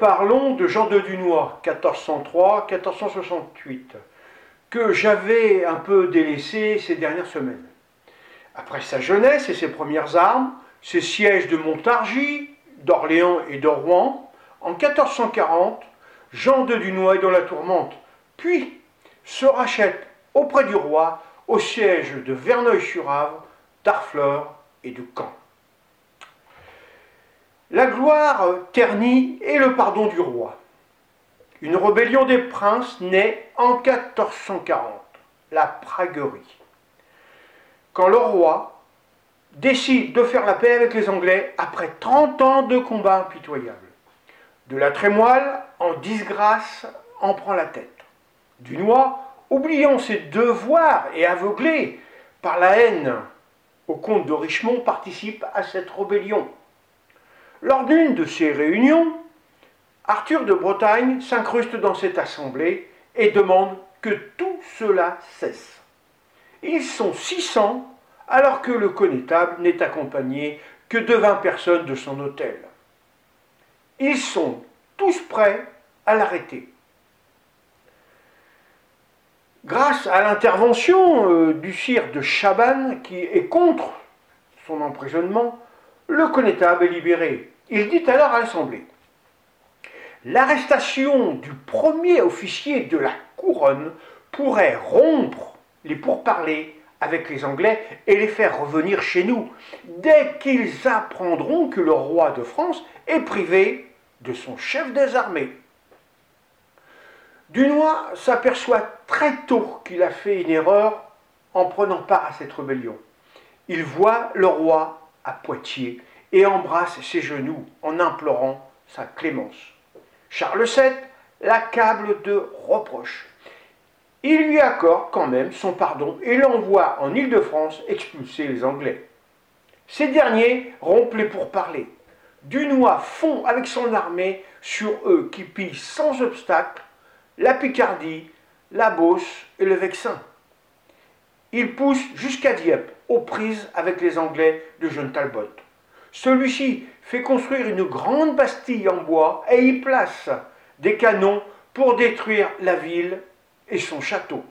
reparlons de Jean de Dunois, 1403-1468, que j'avais un peu délaissé ces dernières semaines. Après sa jeunesse et ses premières armes, ses sièges de Montargis, d'Orléans et de Rouen, en 1440, Jean de Dunois est dans la tourmente, puis se rachète auprès du roi au siège de Verneuil-sur-Avre, d'Arfleur et de Caen. La gloire ternit et le pardon du roi. Une rébellion des princes naît en 1440, la Praguerie. Quand le roi décide de faire la paix avec les Anglais après 30 ans de combats impitoyables. De la trémoille, en disgrâce, en prend la tête. Dunois, oubliant ses devoirs et aveuglé par la haine au comte de Richemont, participe à cette rébellion. Lors d'une de ces réunions, Arthur de Bretagne s'incruste dans cette assemblée et demande que tout cela cesse. Ils sont 600 alors que le connétable n'est accompagné que de 20 personnes de son hôtel. Ils sont tous prêts à l'arrêter. Grâce à l'intervention euh, du sire de Chaban, qui est contre son emprisonnement, le connétable est libéré. Il dit alors à l'Assemblée L'arrestation du premier officier de la couronne pourrait rompre les pourparlers avec les Anglais et les faire revenir chez nous, dès qu'ils apprendront que le roi de France est privé de son chef des armées. Dunois s'aperçoit très tôt qu'il a fait une erreur en prenant part à cette rébellion. Il voit le roi à Poitiers et embrasse ses genoux en implorant sa clémence. Charles VII l'accable de reproches. Il lui accorde quand même son pardon et l'envoie en Île-de-France expulser les Anglais. Ces derniers rompent les pourparlers. Dunois fond avec son armée sur eux qui pillent sans obstacle la Picardie, la Beauce et le Vexin. Il pousse jusqu'à Dieppe, aux prises avec les Anglais de John Talbot. Celui-ci fait construire une grande bastille en bois et y place des canons pour détruire la ville et son château.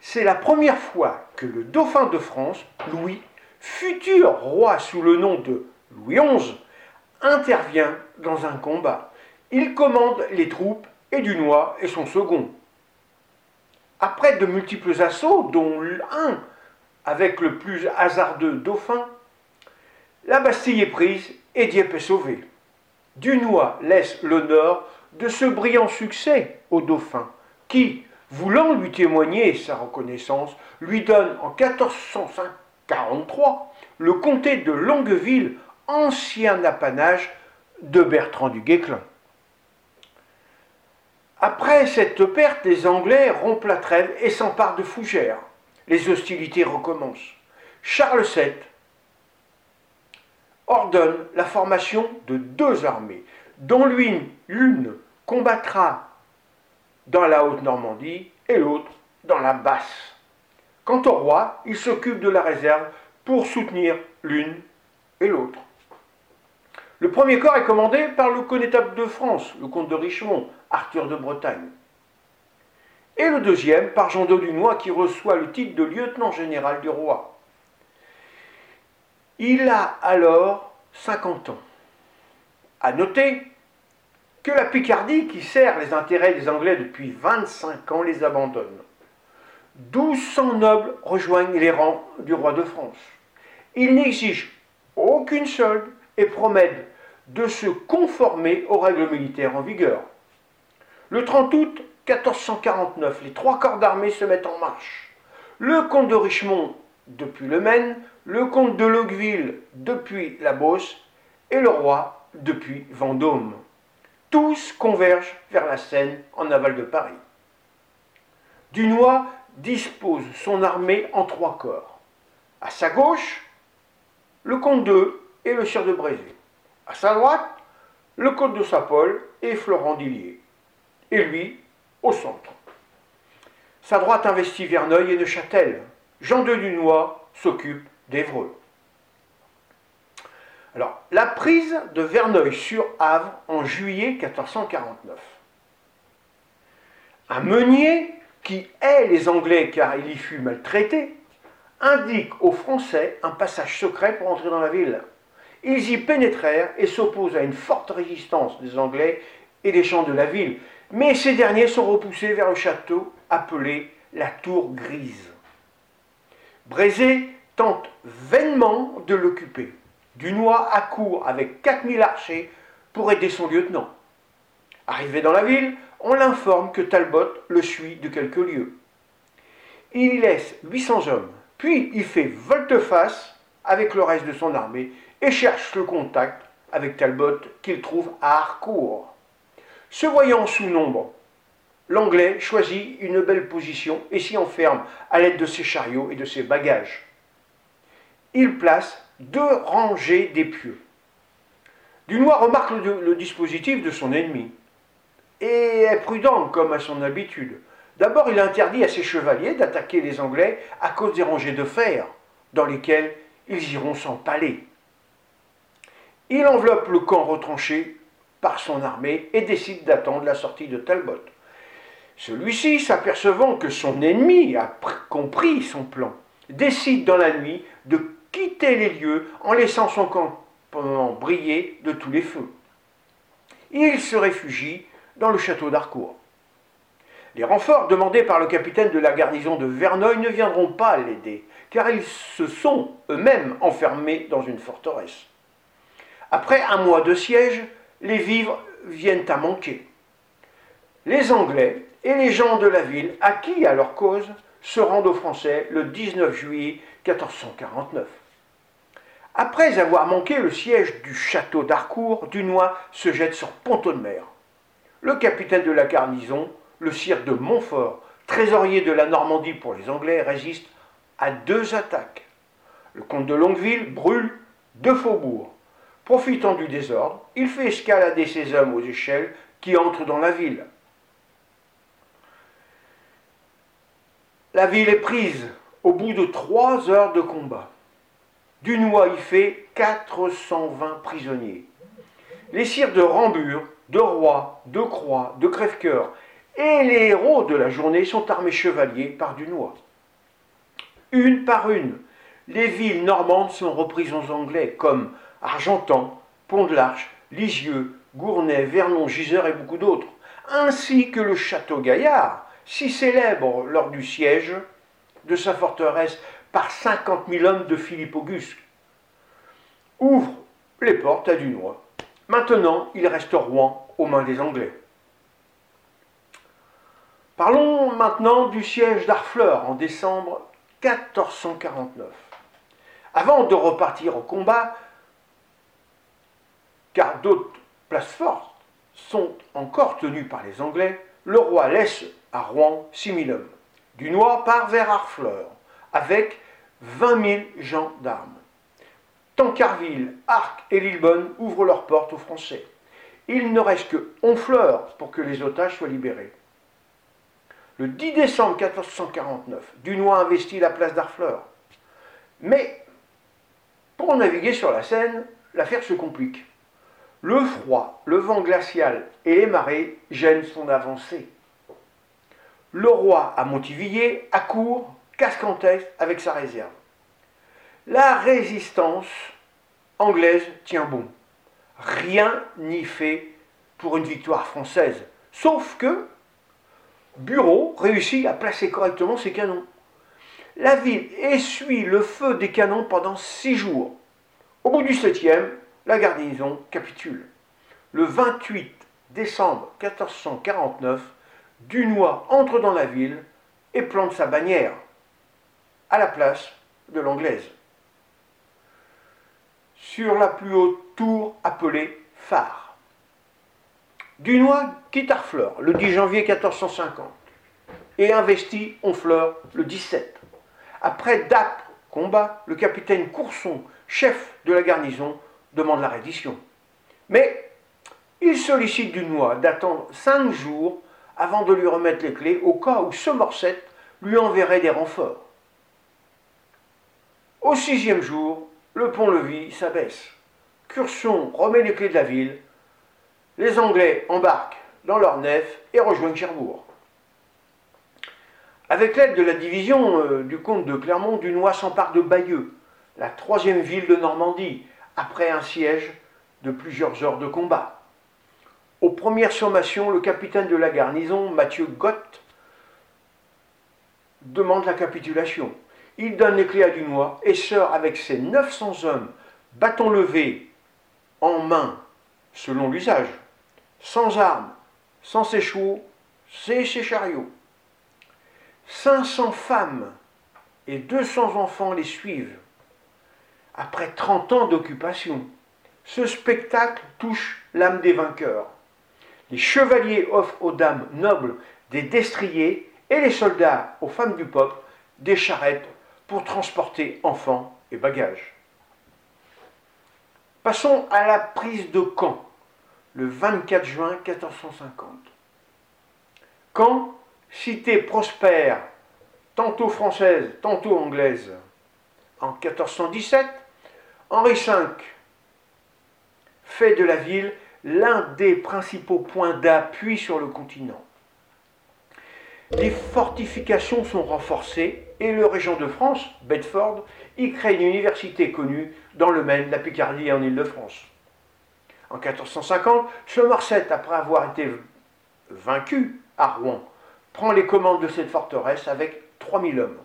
C'est la première fois que le dauphin de France, Louis, futur roi sous le nom de Louis XI, intervient dans un combat. Il commande les troupes et Dunois est son second. Après de multiples assauts, dont un avec le plus hasardeux dauphin, la Bastille est prise et Dieppe est sauvé. Dunois laisse l'honneur de ce brillant succès au dauphin qui, voulant lui témoigner sa reconnaissance, lui donne en 1443 le comté de Longueville, ancien apanage de Bertrand du Guesclin. Après cette perte, les Anglais rompent la trêve et s'emparent de Fougères. Les hostilités recommencent. Charles VII ordonne la formation de deux armées, dont l'une combattra dans la Haute-Normandie et l'autre dans la Basse. Quant au roi, il s'occupe de la réserve pour soutenir l'une et l'autre. Le premier corps est commandé par le connétable de France, le comte de Richemont, Arthur de Bretagne. Et le deuxième par Jean de Dunois qui reçoit le titre de lieutenant général du roi. Il a alors 50 ans. À noter que la Picardie, qui sert les intérêts des Anglais depuis 25 ans, les abandonne. 1200 nobles rejoignent les rangs du roi de France. Ils n'exigent aucune solde et promettent de se conformer aux règles militaires en vigueur. Le 30 août 1449, les trois corps d'armée se mettent en marche. Le comte de Richemont depuis le Maine, le comte de Longueville depuis la Beauce et le roi depuis Vendôme tous convergent vers la Seine en aval de Paris. Dunois dispose son armée en trois corps. À sa gauche, le comte de et le sire de Brézé. À sa droite, le comte de Sapol et Florent d'Illier. Et lui, au centre. Sa droite investit Verneuil et Neuchâtel. Jean de Dunois s'occupe d'Evreux. Alors, la prise de Verneuil-sur-Avre en juillet 1449. Un meunier qui hait les Anglais car il y fut maltraité, indique aux Français un passage secret pour entrer dans la ville. Ils y pénétrèrent et s'opposent à une forte résistance des Anglais et des gens de la ville, mais ces derniers sont repoussés vers le château appelé la Tour Grise. Brézé tente vainement de l'occuper. Dunois accourt avec 4000 archers pour aider son lieutenant. Arrivé dans la ville, on l'informe que Talbot le suit de quelques lieues. Il y laisse 800 hommes, puis il fait volte-face avec le reste de son armée et cherche le contact avec Talbot qu'il trouve à Harcourt. Se voyant sous nombre, l'Anglais choisit une belle position et s'y enferme à l'aide de ses chariots et de ses bagages. Il place deux rangées d'épieux. Dunois remarque le, dispositif de son ennemi et est prudent comme à son habitude. D'abord, il interdit à ses chevaliers d'attaquer les Anglais à cause des rangées de fer dans lesquelles ils iront s'empaler. Il enveloppe le camp retranché par son armée et décide d'attendre la sortie de Talbot. Celui-ci, s'apercevant que son ennemi a compris son plan, décide dans la nuit de quitter les lieux en laissant son campement briller de tous les feux. Il se réfugie dans le château d'Harcourt. Les renforts demandés par le capitaine de la garnison de Verneuil ne viendront pas l'aider, car ils se sont eux-mêmes enfermés dans une forteresse. Après un mois de siège, les vivres viennent à manquer. Les Anglais et les gens de la ville, acquis à leur cause, se rendent aux Français le 19 juillet 1449. Après avoir manqué le siège du château d'Harcourt, Dunois se jette sur Pont-de-Mer. Le capitaine de la garnison, le sire de Montfort, trésorier de la Normandie pour les Anglais, résiste à deux attaques. Le comte de Longueville brûle deux faubourgs. Profitant du désordre, il fait escalader ses hommes aux échelles qui entrent dans la ville. La ville est prise au bout de trois heures de combat. Dunois y fait 420 prisonniers. Les sires de Rambure, de Roy, de Croix, de Crèvecoeur et les héros de la journée sont armés chevaliers par Dunois. Une par une, les villes normandes sont reprises aux Anglais, comme Argentan, Pont-de-l'Arche, Lisieux, Gournay, Vernon, Giseurs et beaucoup d'autres, ainsi que le château Gaillard, si célèbre lors du siège de sa forteresse par 50 000 hommes de Philippe Auguste, ouvre les portes à Dunois. Maintenant, il reste Rouen aux mains des Anglais. Parlons maintenant du siège d'Harfleur en décembre 1449. Avant de repartir au combat, car d'autres places fortes sont encore tenues par les Anglais, le roi laisse à Rouen 6000 hommes. Dunois part vers Harfleur avec 20 000 gens d'armes. Tancarville, Arc et Lillebonne ouvrent leurs portes aux Français. Il ne reste que Honfleur pour que les otages soient libérés. Le 10 décembre 1449, Dunois investit la place d'Harfleur. Mais pour naviguer sur la Seine, l'affaire se complique. Le froid, le vent glacial et les marées gênent son avancée. Le roi à Montivilliers accourt, tête avec sa réserve. La résistance anglaise tient bon. Rien n'y fait pour une victoire française, sauf que Bureau réussit à placer correctement ses canons. La ville essuie le feu des canons pendant six jours. Au bout du septième, la garnison capitule. Le 28 décembre 1449, Dunois entre dans la ville et plante sa bannière à la place de l'anglaise. Sur la plus haute tour appelée phare. Dunois quitte Harfleur le 10 janvier 1450 et investit Honfleur le 17. Après d'âpres combats, le capitaine Courson, chef de la garnison, demande la reddition. Mais il sollicite Dunois d'attendre cinq jours avant de lui remettre les clés au cas où Somerset lui enverrait des renforts. Au sixième jour, le pont-levis s'abaisse. Curson remet les clés de la ville. Les Anglais embarquent dans leur nef et rejoignent Cherbourg. Avec l'aide de la division euh, du comte de Clermont, Dunois s'empare de Bayeux, la troisième ville de Normandie, après un siège de plusieurs heures de combat. Aux premières sommations, le capitaine de la garnison, Mathieu Gott, demande la capitulation. Il donne les clés à Dunois et sort avec ses 900 hommes, bâton levé, en main, selon l'usage, sans armes, sans ses chevaux, ses chariots. 500 femmes et 200 enfants les suivent. Après 30 ans d'occupation, ce spectacle touche l'âme des vainqueurs. Les chevaliers offrent aux dames nobles des destriers et les soldats aux femmes du peuple des charrettes pour transporter enfants et bagages. Passons à la prise de Caen, le 24 juin 1450. Caen, cité prospère, tantôt française, tantôt anglaise. En 1417, Henri V fait de la ville l'un des principaux points d'appui sur le continent. Les fortifications sont renforcées et le régent de France, Bedford, y crée une université connue dans le Maine, la Picardie et en Île-de-France. En 1450, Somerset, après avoir été vaincu à Rouen, prend les commandes de cette forteresse avec 3000 hommes.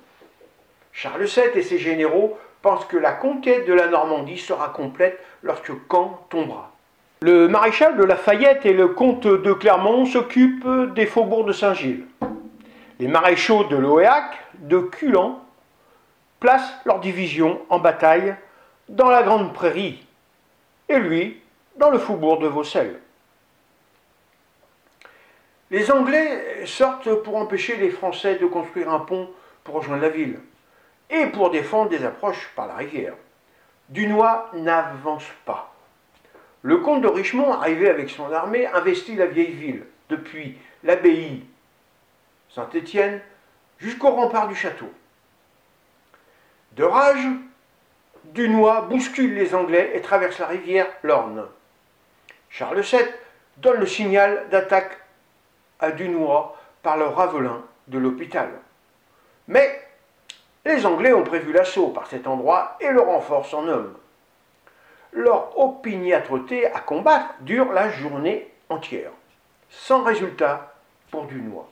Charles VII et ses généraux pensent que la conquête de la Normandie sera complète lorsque Caen tombera. Le maréchal de Lafayette et le comte de Clermont s'occupent des faubourgs de Saint-Gilles. Les maréchaux de Loéac, de Culan, placent leur division en bataille dans la Grande Prairie, et lui dans le faubourg de Vaucelles. Les Anglais sortent pour empêcher les Français de construire un pont pour rejoindre la ville et pour défendre des approches par la rivière. Dunois n'avance pas. Le comte de Richemont, arrivé avec son armée, investit la vieille ville, depuis l'abbaye Saint-Étienne jusqu'au rempart du château. De rage, Dunois bouscule les Anglais et traverse la rivière l'Orne. Charles VII donne le signal d'attaque à Dunois par le ravelin de l'hôpital. Mais les Anglais ont prévu l'assaut par cet endroit et le renforcent en hommes. Leur opiniâtreté à combattre dure la journée entière, sans résultat pour Dunois.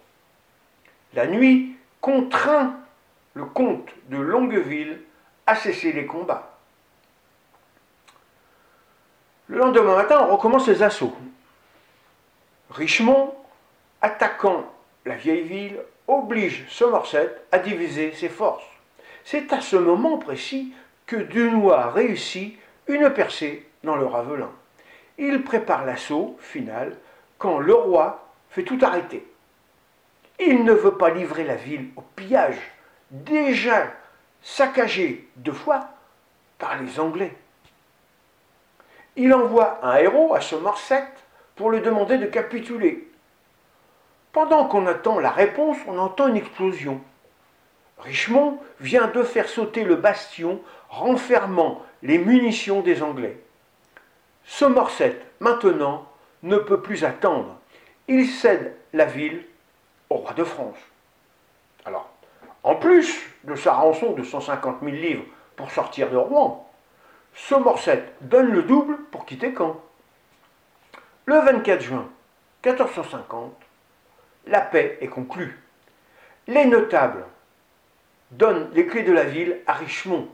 La nuit contraint le comte de Longueville à cesser les combats. Le lendemain matin, on recommence les assauts. Richemont, attaquant la vieille ville, oblige Somerset à diviser ses forces. C'est à ce moment précis que Dunois réussit une percée dans le Ravelin. Il prépare l'assaut final quand le roi fait tout arrêter. Il ne veut pas livrer la ville au pillage, déjà saccagée deux fois par les Anglais. Il envoie un héros à Somerset pour lui demander de capituler. Pendant qu'on attend la réponse, on entend une explosion. Richemont vient de faire sauter le bastion renfermant les munitions des Anglais. Somerset, maintenant, ne peut plus attendre. Il cède la ville au roi de France. Alors, en plus de sa rançon de 150 000 livres pour sortir de Rouen, Somerset donne le double pour quitter Caen. Le 24 juin 1450, la paix est conclue. Les notables donne les clés de la ville à Richemont,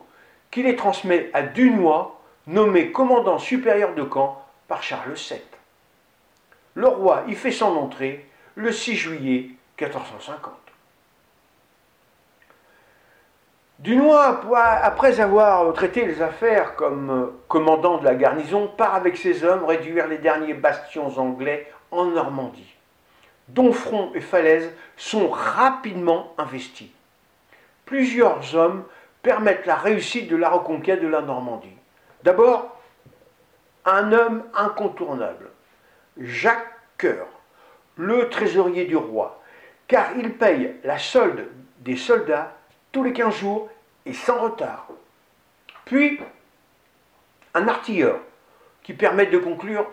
qui les transmet à Dunois, nommé commandant supérieur de camp par Charles VII. Le roi y fait son entrée le 6 juillet 1450. Dunois, après avoir traité les affaires comme commandant de la garnison, part avec ses hommes réduire les derniers bastions anglais en Normandie. Donfront et Falaise sont rapidement investis plusieurs hommes permettent la réussite de la reconquête de la Normandie. D'abord, un homme incontournable, Jacques Coeur, le trésorier du roi, car il paye la solde des soldats tous les 15 jours et sans retard. Puis, un artilleur, qui permettent de conclure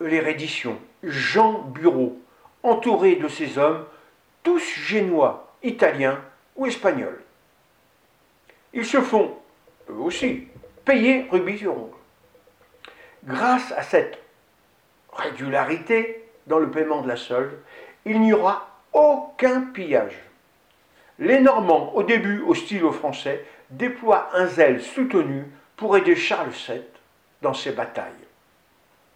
les redditions. Jean Bureau, entouré de ces hommes, tous génois, italiens ou espagnols. Ils se font, eux aussi, payer rubis sur ongle. Grâce à cette régularité dans le paiement de la solde, il n'y aura aucun pillage. Les Normands, au début hostiles aux Français, déploient un zèle soutenu pour aider Charles VII dans ses batailles.